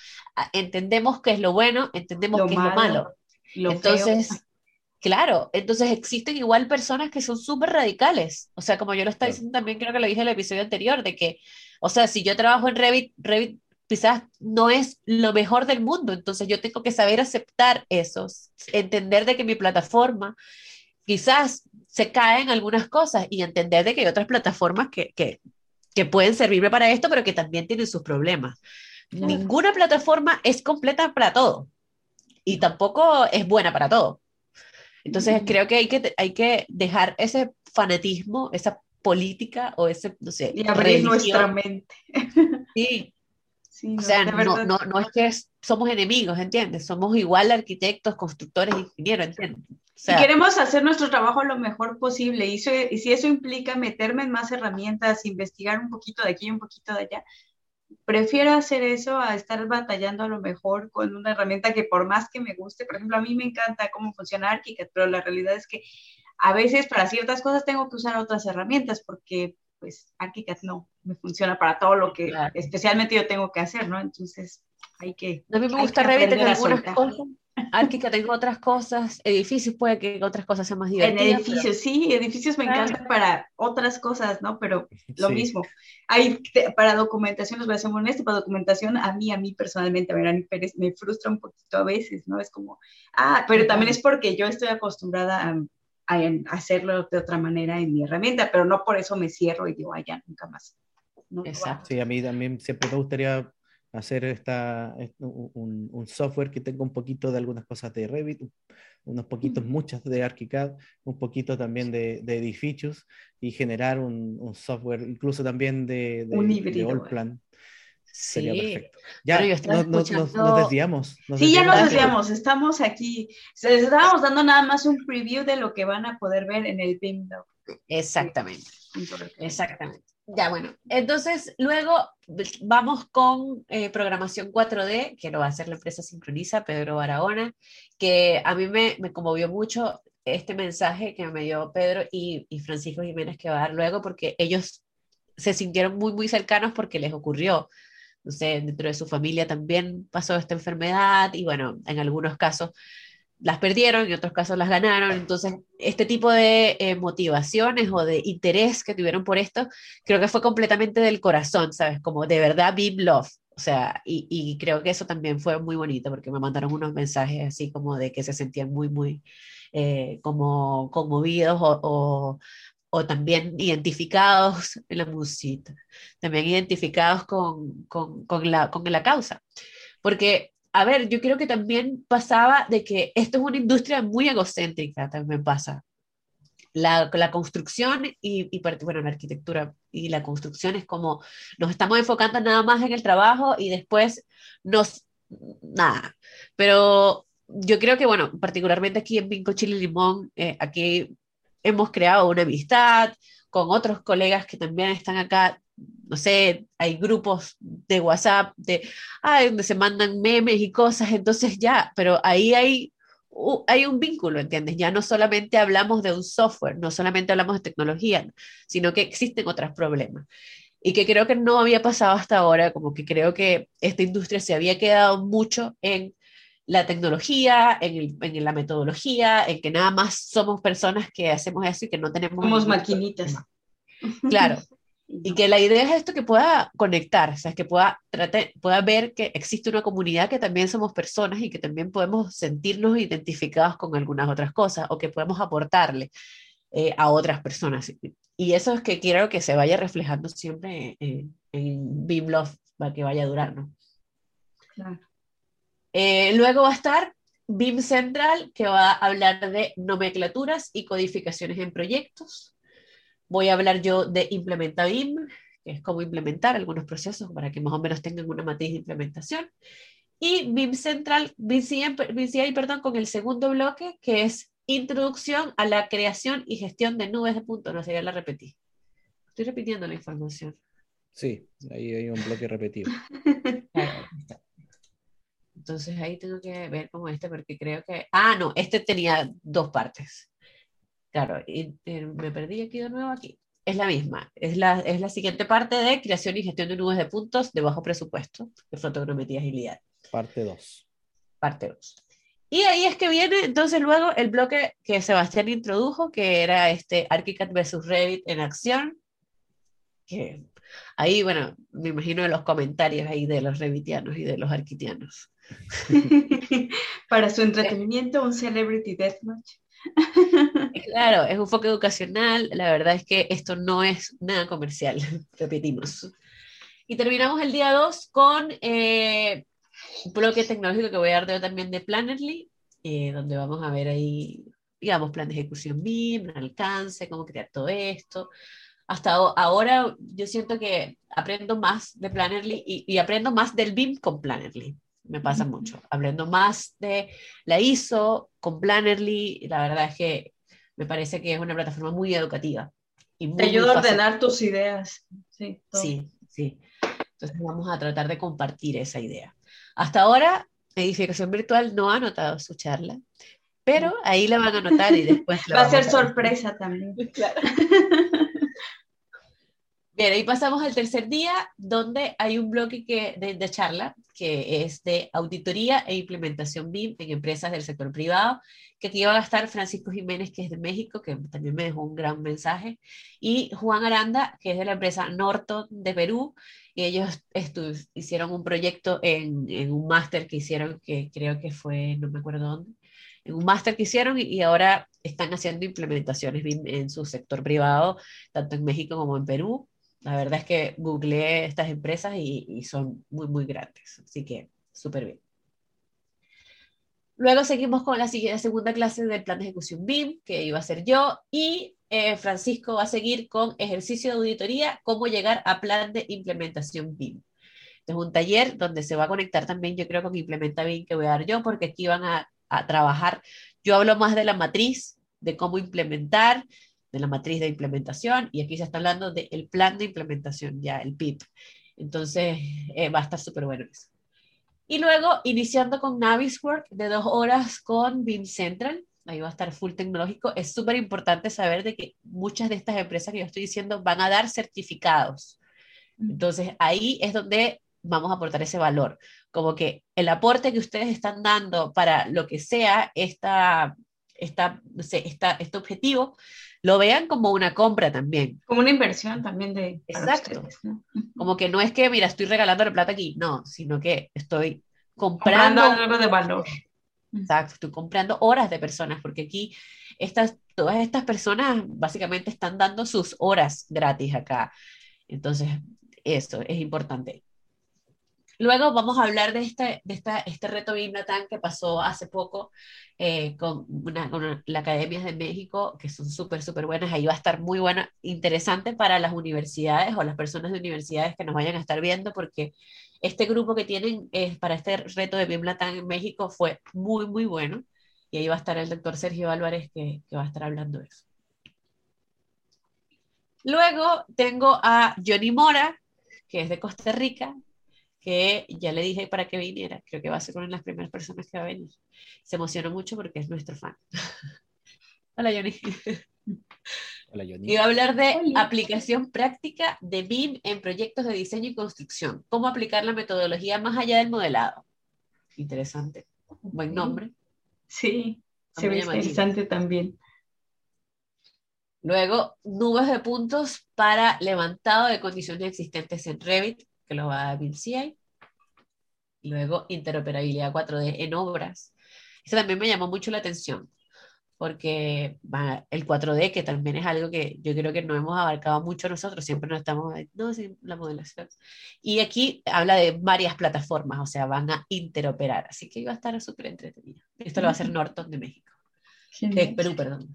B: entendemos qué es lo bueno, entendemos qué es lo malo. entonces, claro, entonces existen igual personas que son súper radicales, o sea, como yo lo estaba diciendo también, creo que lo dije en el episodio anterior, de que, o sea, si yo trabajo en Revit, Revit quizás no es lo mejor del mundo, entonces yo tengo que saber aceptar eso, entender de que mi plataforma quizás se cae en algunas cosas y entender de que hay otras plataformas que, que, que pueden servirme para esto, pero que también tienen sus problemas. Ninguna plataforma es completa para todo y tampoco es buena para todo. Entonces creo que hay que, hay que dejar ese fanatismo, esa política o ese, no sé,
A: y abrir nuestra mente.
B: Sí. o sea, no, no, no, es que somos enemigos, ¿entiendes? Somos igual arquitectos, constructores, ingenieros, ¿entiendes?
A: Si queremos hacer nuestro trabajo lo mejor posible y, y si eso implica meterme en más herramientas, investigar un poquito de aquí y un poquito de allá, prefiero hacer eso a estar batallando a lo mejor con una herramienta que por más que me guste, por ejemplo, a mí me encanta cómo funciona ArchiCAD, pero la realidad es que a veces para ciertas cosas tengo que usar otras herramientas porque pues ArchiCAD no me funciona para todo lo que especialmente yo tengo que hacer, ¿no? Entonces hay que...
B: A mí me gusta Revit en algunas cosas que tengo otras cosas, edificios puede que otras cosas sean más divertidas.
A: En edificios, sí, edificios me encantan para otras cosas, ¿no? Pero lo mismo. Hay, para documentación, les voy a ser honesto, para documentación, a mí, a mí personalmente, a Verani Pérez, me frustra un poquito a veces, ¿no? Es como, ah, pero también es porque yo estoy acostumbrada a, a, hacerlo de otra manera en mi herramienta, pero no por eso me cierro y digo, ay, ya, nunca más.
C: Exacto. Sí, a mí también siempre me gustaría hacer esta, un, un, software que tenga un poquito de algunas cosas de Revit, unos poquitos, muchas de ArchiCAD, un poquito también de, de edificios y generar un, un, software incluso también de, de, de Allplan. Sería perfecto. Ya nos, nos, desviamos.
A: sí, ya nos desviamos. Estamos aquí. Les estábamos dando nada más un preview de lo que van a poder ver en el BIM.
B: Exactamente. Exactamente. Ya, bueno, entonces luego vamos con eh, programación 4D, que lo va a hacer la empresa Sincroniza, Pedro Barahona, que a mí me, me conmovió mucho este mensaje que me dio Pedro y, y, Francisco Jiménez que va a dar luego, porque ellos se sintieron muy, muy cercanos porque les ocurrió. No sé, dentro de su familia también pasó esta enfermedad y bueno, en algunos casos las perdieron y en otros casos las ganaron. Entonces, este tipo de eh, motivaciones o de interés que tuvieron por esto, creo que fue completamente del corazón, ¿sabes? Como de verdad, Big Love. O sea, y, y, creo que eso también fue muy bonito porque me mandaron unos mensajes así como de que se sentían muy, muy eh, como conmovidos o, o, o, también identificados en la música, también identificados con, con, con, la, con la causa. Porque a ver, yo creo que también pasaba de que esto es una industria muy egocéntrica, también pasa. La, la construcción y, y, bueno, la arquitectura y la construcción es como nos estamos enfocando nada más en el trabajo y después nos, nada. Pero yo creo que, bueno, particularmente aquí en Vinco Chile Limón, eh, aquí hemos creado una amistad con otros colegas que también están acá no sé, hay grupos de WhatsApp de, donde se mandan memes y cosas, entonces ya, pero ahí hay, hay un vínculo, ¿entiendes? Ya no solamente hablamos de un software, no solamente hablamos de tecnología, sino que existen otros problemas. Y que creo que no había pasado hasta ahora, como que creo que esta industria se había quedado mucho en la tecnología, en, en la metodología, en que nada más somos personas que hacemos eso y que no tenemos...
A: Somos maquinitas.
B: Claro, Y que la idea es esto que pueda conectar, o sea, que pueda, trate, pueda ver que existe una comunidad que también somos personas y que también podemos sentirnos identificados con algunas otras cosas o que podemos aportarle eh, a otras personas. Y eso es que quiero que se vaya reflejando siempre en, en BIM Love para que vaya a durar, ¿no? Claro. Eh, luego va a estar BIM Central, que va a hablar de nomenclaturas y codificaciones en proyectos. Voy a hablar yo de Implementa BIM, que es cómo implementar algunos procesos para que más o menos tengan una matriz de implementación. Y BIM Central, BCI, perdón, con el segundo bloque, que es Introducción a la creación y gestión de nubes de puntos. No sé, ya la repetí. Estoy repitiendo la información.
C: Sí, ahí hay un bloque repetido.
B: Entonces ahí tengo que ver como este, porque creo que. Ah, no, este tenía dos partes. Claro, y, me perdí aquí de nuevo aquí. Es la misma, es la, es la siguiente parte de creación y gestión de nubes de puntos de bajo presupuesto, de fotogrametría y agilidad.
C: Parte 2.
B: Parte 2. Y ahí es que viene entonces luego el bloque que Sebastián introdujo, que era este ArchiCAD versus Revit en acción. que ahí, bueno, me imagino de los comentarios ahí de los revitianos y de los arquitianos.
A: Para su entretenimiento, un Celebrity Deathmatch.
B: Claro, es un foco educacional. La verdad es que esto no es nada comercial, repetimos. Y terminamos el día 2 con eh, un bloque tecnológico que voy a dar yo también de Plannerly, eh, donde vamos a ver ahí, digamos, plan de ejecución BIM, alcance, cómo crear todo esto. Hasta ahora yo siento que aprendo más de Plannerly y, y aprendo más del BIM con Plannerly me pasa mucho. Hablando más de la ISO con Plannerly, la verdad es que me parece que es una plataforma muy educativa.
A: Y Te ayuda a ordenar tus ideas.
B: Sí, sí, sí. Entonces vamos a tratar de compartir esa idea. Hasta ahora, Edificación Virtual no ha anotado su charla, pero ahí la van a anotar y después...
A: Va a ser sorpresa también. Claro.
B: Bien, ahí pasamos al tercer día, donde hay un bloque que, de, charla que es de auditoría e implementación BIM en empresas del sector privado, que aquí va a estar Francisco Jiménez, que es de México, que también me dejó un gran mensaje, y Juan Aranda, que es de la empresa Norton de Perú, y ellos hicieron un proyecto en, en un máster que hicieron, que creo que fue, no me acuerdo dónde, en un máster que hicieron y, ahora están haciendo implementaciones BIM en su sector privado, tanto en México como en Perú. La verdad es que googleé estas empresas y, son muy, muy grandes. Así que súper bien. Luego seguimos con la, siguiente, segunda clase del plan de ejecución BIM, que iba a ser yo, y eh, Francisco va a seguir con ejercicio de auditoría, cómo llegar a plan de implementación BIM. Es un taller donde se va a conectar también, yo creo, con Implementa BIM que voy a dar yo, porque aquí van a, a trabajar. Yo hablo más de la matriz, de cómo implementar, de la matriz de implementación y aquí se está hablando del plan de implementación, ya el PIP. Entonces eh, va a estar súper bueno eso. Y luego iniciando con Naviswork de dos horas con BIM Central, ahí va a estar full tecnológico. Es súper importante saber de que muchas de estas empresas que yo estoy diciendo van a dar certificados. Entonces ahí es donde vamos a aportar ese valor. Como que el aporte que ustedes están dando para lo que sea esta, esta, esta, este objetivo, lo vean como una compra también.
A: Como una inversión también de...
B: Exacto. Como que no es que, mira, estoy regalando la plata aquí, no, sino que estoy comprando...
A: algo de valor.
B: Exacto, estoy comprando horas de personas, porque aquí estas, todas estas personas básicamente están dando sus horas gratis acá. Entonces, eso es importante. Luego vamos a hablar de este, de esta, este reto que pasó hace poco eh, con, una, con la Academia de México, que son súper, súper buenas. Ahí va a estar muy buena, interesante para las universidades o las personas de universidades que nos vayan a estar viendo, porque este grupo que tienen eh, para este reto de BIMLATAN en México fue muy, muy bueno. Y ahí va a estar el doctor Sergio Álvarez que, que va a estar hablando de eso. Luego tengo a Johnny Mora, que es de Costa Rica, que ya le dije para que viniera, creo que va a ser una de las primeras personas que va a venir. Se emocionó mucho porque es nuestro fan. Hola, Johnny. Hola, Johnny. Y va a hablar de aplicación práctica de BIM en proyectos de diseño y construcción. Cómo aplicar la metodología más allá del modelado. Interesante. Buen nombre.
A: Sí, se ve interesante también.
B: Luego, nubes de puntos para levantado de condiciones existentes en Revit que lo va a BIM Luego, interoperabilidad 4D en obras. Eso también me llamó mucho la atención, porque el 4D, que también es algo que yo creo que no hemos abarcado mucho nosotros, siempre nos estamos, no, sí, la modelación. Y aquí habla de varias plataformas, o sea, van a interoperar, así que iba a estar súper entretenido. Esto lo va a hacer Norton de México, de Perú, perdón.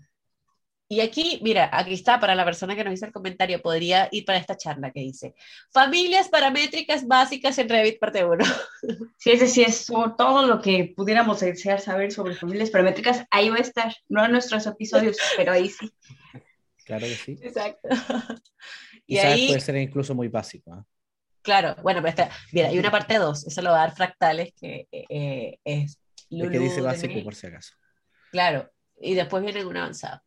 B: Y aquí, mira, aquí está para la persona que nos hizo el comentario, podría ir para esta charla que dice, familias paramétricas básicas en Revit parte 1.
A: Sí, ese sí es todo lo que pudiéramos desear saber sobre familias paramétricas, ahí va a estar, no en nuestros episodios, pero ahí sí.
C: Claro que sí.
B: Exacto.
C: Y, ahí puede ser incluso muy básico. ¿eh?
B: Claro, bueno, pero está, mira, hay una parte 2, eso lo va a dar fractales, que eh, es...
C: Lulu que dice básico por si acaso.
B: Claro, y después viene un avanzado.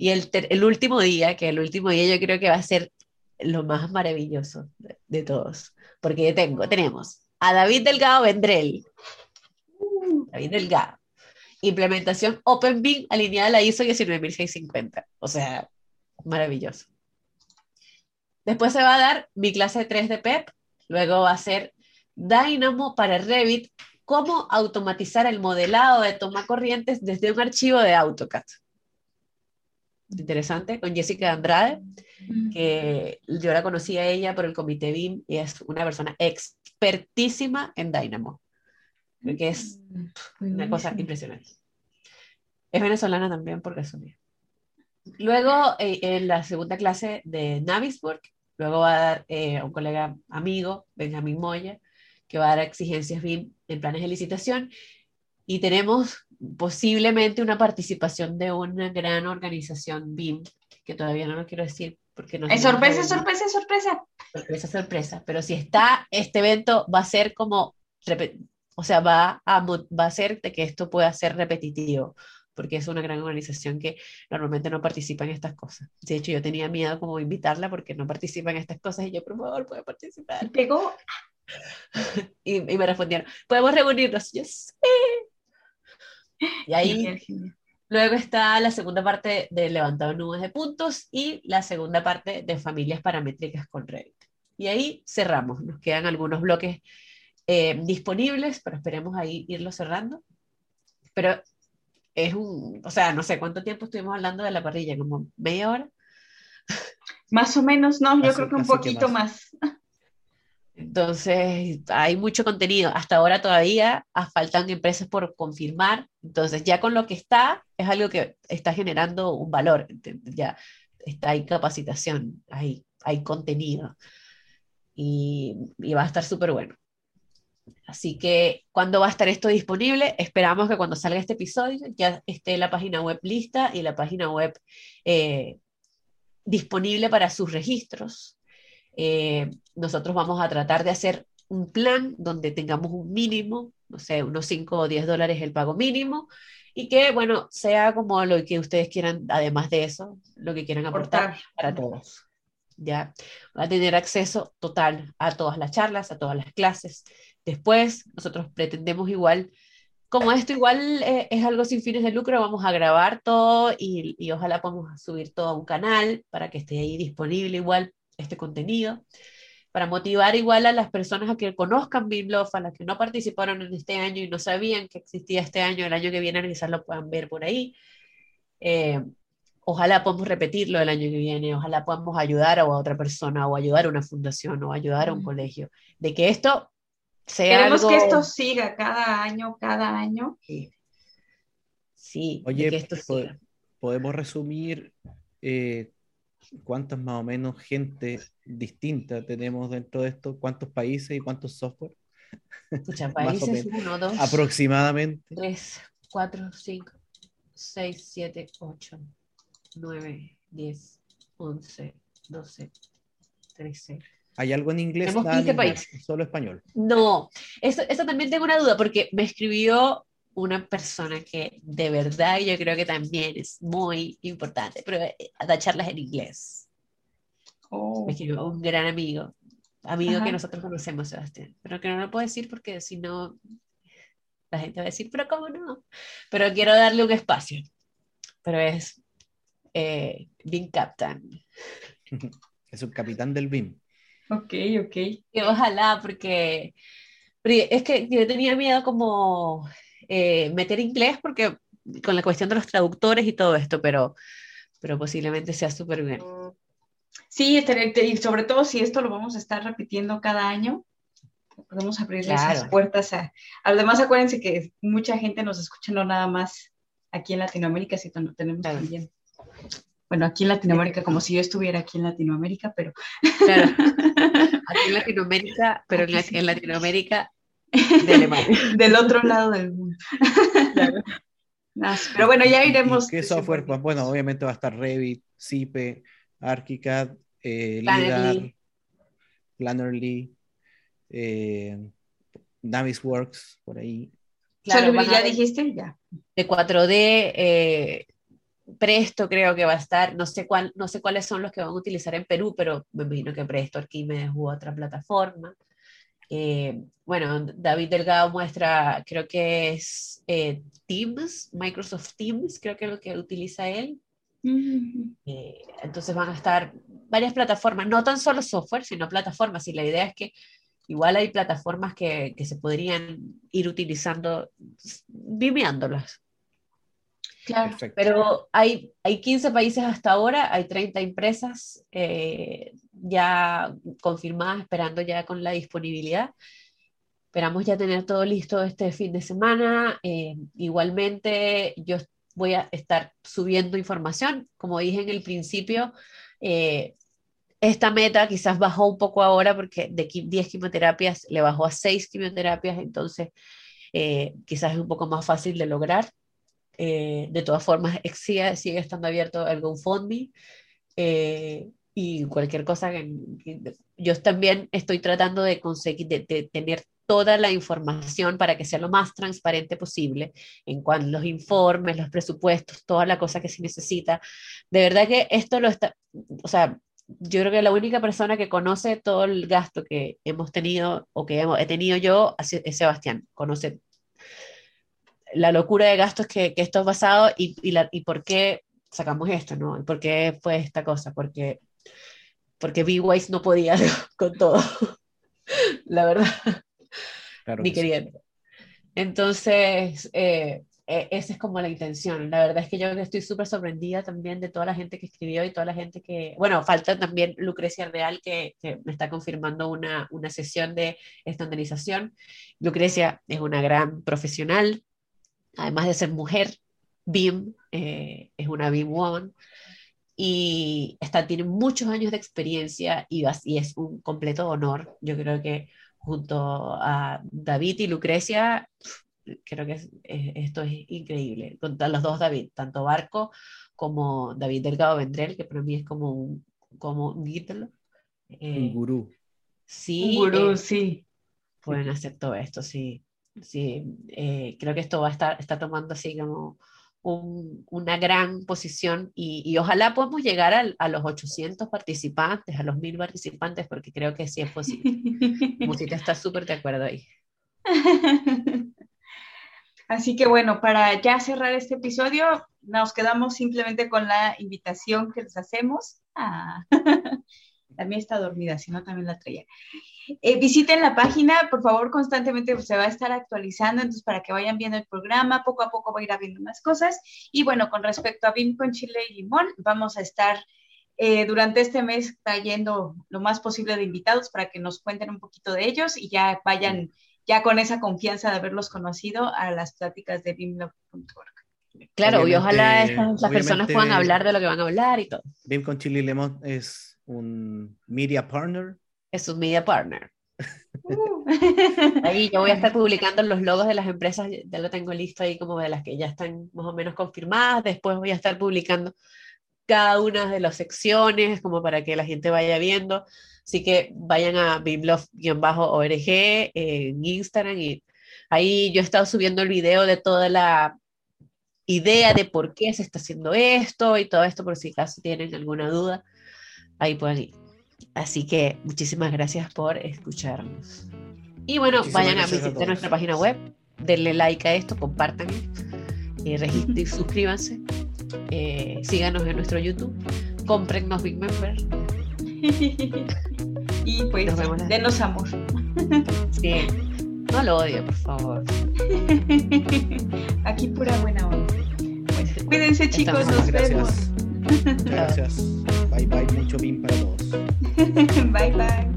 B: Y el, el, último día, que el último día yo creo que va a ser lo más maravilloso de, todos, porque tengo, tenemos a David Delgado Vendrell, David Delgado, implementación OpenBIM alineada a la ISO 19650, o sea, maravilloso. Después se va a dar mi clase 3 de PEP, luego va a ser Dynamo para Revit, cómo automatizar el modelado de toma corrientes desde un archivo de AutoCAD. Interesante, con Jessica Andrade, que yo la conocí a ella por el comité BIM y es una persona expertísima en Dynamo, que es una cosa impresionante. Es venezolana también porque es mía. Luego, eh, en la segunda clase de Naviswork, luego va a dar eh, un colega amigo, Benjamín Moya, que va a dar exigencias BIM en planes de licitación. Y tenemos posiblemente una participación de una gran organización BIM, que todavía no lo quiero decir porque no
A: Es sorpresa, sorpresa, sorpresa.
B: sorpresa, sorpresa. Pero si está, este evento va a ser como, o sea, va a, va a ser de que esto pueda ser repetitivo, porque es una gran organización que normalmente no participa en estas cosas. De hecho, yo tenía miedo como invitarla porque no participa en estas cosas y yo, por favor, puede participar.
A: Pegó.
B: Y, y me respondieron, podemos reunirnos. Yo sí. Y ahí
A: Genial, genial.
B: Luego está la segunda parte de levantado nubes de puntos y la segunda parte de familias paramétricas con Revit. Y ahí cerramos. Nos quedan algunos bloques eh, disponibles, pero esperemos ahí irlo cerrando. Pero es un, o sea, no sé cuánto tiempo estuvimos hablando de la parrilla, como media hora.
A: Más o menos, no, yo creo que un
C: que
A: poquito
C: más.
A: más.
B: Entonces, hay mucho contenido. Hasta ahora todavía ah, faltan empresas por confirmar. Entonces, ya con lo que está, es algo que está generando un valor. Ya está, hay capacitación, hay, hay contenido. Y, y va a estar súper bueno. Así que, ¿cuándo va a estar esto disponible? Esperamos que cuando salga este episodio ya esté la página web lista y la página web eh, disponible para sus registros. Eh, nosotros vamos a tratar de hacer un plan donde tengamos un mínimo, no sé, unos 5 o 10 dólares el pago mínimo, y que, bueno, sea como lo que ustedes quieran, además de eso, lo que quieran aportar
A: Portar.
B: para todos. ¿ya? Va a tener acceso total a todas las charlas, a todas las clases. Después, nosotros pretendemos igual, como esto igual eh, es algo sin fines de lucro, vamos a grabar todo y, y ojalá podamos subir todo a un canal para que esté ahí disponible igual este contenido, para motivar igual a las personas a que conozcan BIMLOF, a las que no participaron en este año y no sabían que existía este año, el año que viene quizás lo puedan ver por ahí. Eh, ojalá podamos repetirlo el año que viene, ojalá podamos ayudar a otra persona o ayudar a una fundación o ayudar a un
A: Mm.
B: colegio, de que esto sea
A: Queremos
B: algo...
A: que esto siga cada año, cada año.
B: Sí, Sí, de
C: Oye,
B: que esto
C: po-
B: siga.
C: podemos resumir eh, cuántas más o menos gente distinta tenemos dentro de esto, cuántos países y cuántos software
B: Escucha, países. 1, 2,
C: aproximadamente.
B: 3, 4, 5, 6, 7, 8, 9, 10, 11, 12, 13.
C: ¿Hay algo en inglés?
B: Tenemos
C: Nada en
B: 15
C: inglés,
B: países.
C: Solo español.
B: No, eso, eso también tengo una duda porque me escribió una persona que de verdad yo creo que también es muy importante, pero eh, a dar charlas en inglés.
A: Oh,
B: Me escribió un gran amigo, amigo
A: Ajá.
B: que nosotros conocemos, Sebastián, pero que no lo puedo decir porque si no, la gente va a decir, pero ¿cómo no? Pero quiero darle un espacio, pero es eh, Bean Captain.
C: Es un capitán del BIM.
A: ok, ok.
B: Que ojalá, porque, porque es que yo tenía miedo como eh, meter inglés porque con la cuestión de los traductores y todo esto, pero, pero posiblemente sea súper bien.
A: Sí, y sobre todo si esto lo vamos a estar repitiendo cada año, podemos abrirle esas
B: Claro.
A: puertas a... Además, acuérdense que mucha gente nos escucha no nada más aquí en Latinoamérica, sino tenemos
B: Claro.
A: también... Bueno, aquí en Latinoamérica, como si yo estuviera aquí en Latinoamérica, pero
B: Claro. Aquí en Latinoamérica, pero en, en Latinoamérica de Alemania.
A: del otro lado del mundo. Pero bueno, ya
C: ¿Y- y
A: iremos.
C: ¿Qué software? Pues, bueno, obviamente va a estar Revit, Zipe, ArchiCAD, eh,
B: Plannerly.
C: LIDAR, Plannerly, eh, Navisworks, por ahí.
B: Claro,
A: ¿ya
B: ver
A: dijiste? Ya.
B: de 4D, eh, Presto creo que va a estar, no sé, cuál, no sé cuáles son los que van a utilizar en Perú, pero me imagino que Presto, Arquímedes u otra plataforma. Eh, bueno, David Delgado muestra, creo que es eh, Teams, Microsoft Teams, creo que es lo que utiliza él. Eh, entonces van a estar varias plataformas, no tan solo software, sino plataformas. Y la idea es que igual hay plataformas que, que se podrían ir utilizando, viviándolas. Claro, pero hay, hay 15 países hasta ahora, hay 30 empresas eh, ya confirmadas, esperando ya con la disponibilidad. Esperamos ya tener todo listo este fin de semana. Eh, igualmente, yo voy a estar subiendo información. Como dije en el principio, eh, esta meta quizás bajó un poco ahora porque de 10 quimioterapias le bajó a 6 quimioterapias, entonces quizás es un poco más fácil de lograr. Eh, de todas formas, sigue, sigue estando abierto el GoFundMe eh, y cualquier cosa que, yo también estoy tratando de conseguir, de, tener toda la información para que sea lo más transparente posible en cuanto a los informes, los presupuestos, toda la cosa que se necesita. De verdad que esto lo está, o sea, yo creo que la única persona que conoce todo el gasto que hemos tenido o que hemos, he tenido yo es Sebastián, conoce la locura de gastos que, que esto es basado y, y, por qué sacamos esto, ¿no? ¿Por qué fue esta cosa? Porque, porque B-Wise no podía con todo, la verdad, claro ni queriendo. Entonces, eh, e, esa es como la intención. La verdad es que yo estoy súper sorprendida también de toda la gente que escribió y toda la gente que, bueno, falta también Lucrecia Real que, que me está confirmando una, una sesión de estandarización. Lucrecia es una gran profesional, además de ser mujer, BIM, eh, es una BIM woman, y está, tiene muchos años de experiencia y, y, es un completo honor. Yo creo que junto a David y Lucrecia, creo que esto es increíble. Con los dos David, tanto Barco como David Delgado Vendrell, que para mí es como un, como un
C: un eh, gurú.
B: Sí.
A: Un gurú, eh, sí.
B: Pueden hacer todo esto, sí sí, eh, creo que esto va a estar, está tomando así como una gran posición y, y ojalá podamos llegar a los 800 participantes, a los 1000 participantes, porque creo que sí es posible. Musita está súper de acuerdo ahí.
A: Así que bueno, para ya cerrar este episodio, nos quedamos simplemente con la invitación que les hacemos. Ah. También está dormida, si no, también la traía. Eh, visiten la página, por favor, constantemente se va a estar actualizando, entonces para que vayan viendo el programa, poco a poco va a ir habiendo más cosas. Y bueno, con respecto a BIM con chile y limón, vamos a estar eh, durante este mes trayendo lo más posible de invitados para que nos cuenten un poquito de ellos y ya vayan ya con esa confianza de haberlos conocido a las pláticas de BIMLog.org.
B: Claro, y ojalá las personas puedan hablar de lo que van a hablar y todo.
C: BIM con chile y limón es un media partner
B: es un media partner. Uh. ahí yo voy a estar publicando los logos de las empresas, ya lo tengo listo ahí como de las que ya están más o menos confirmadas, después voy a estar publicando cada una de las secciones como para que la gente vaya viendo, así que vayan a bimlove-org en Instagram y ahí yo he estado subiendo el video de toda la idea de por qué se está haciendo esto y todo esto por si acaso tienen alguna duda, ahí pueden ir. Así que muchísimas gracias por escucharnos. Y bueno, vayan a visitar nuestra página web, denle like a esto, compartan, eh, registren, suscríbanse, eh, síganos en nuestro YouTube, cómprennos Big Member.
A: y pues, denos amor.
B: sí, no lo odio, por favor.
A: Aquí pura buena onda. cuídense chicos, nos vemos.
C: Gracias. Bye bye, mucho bien para todos.
A: Bye bye.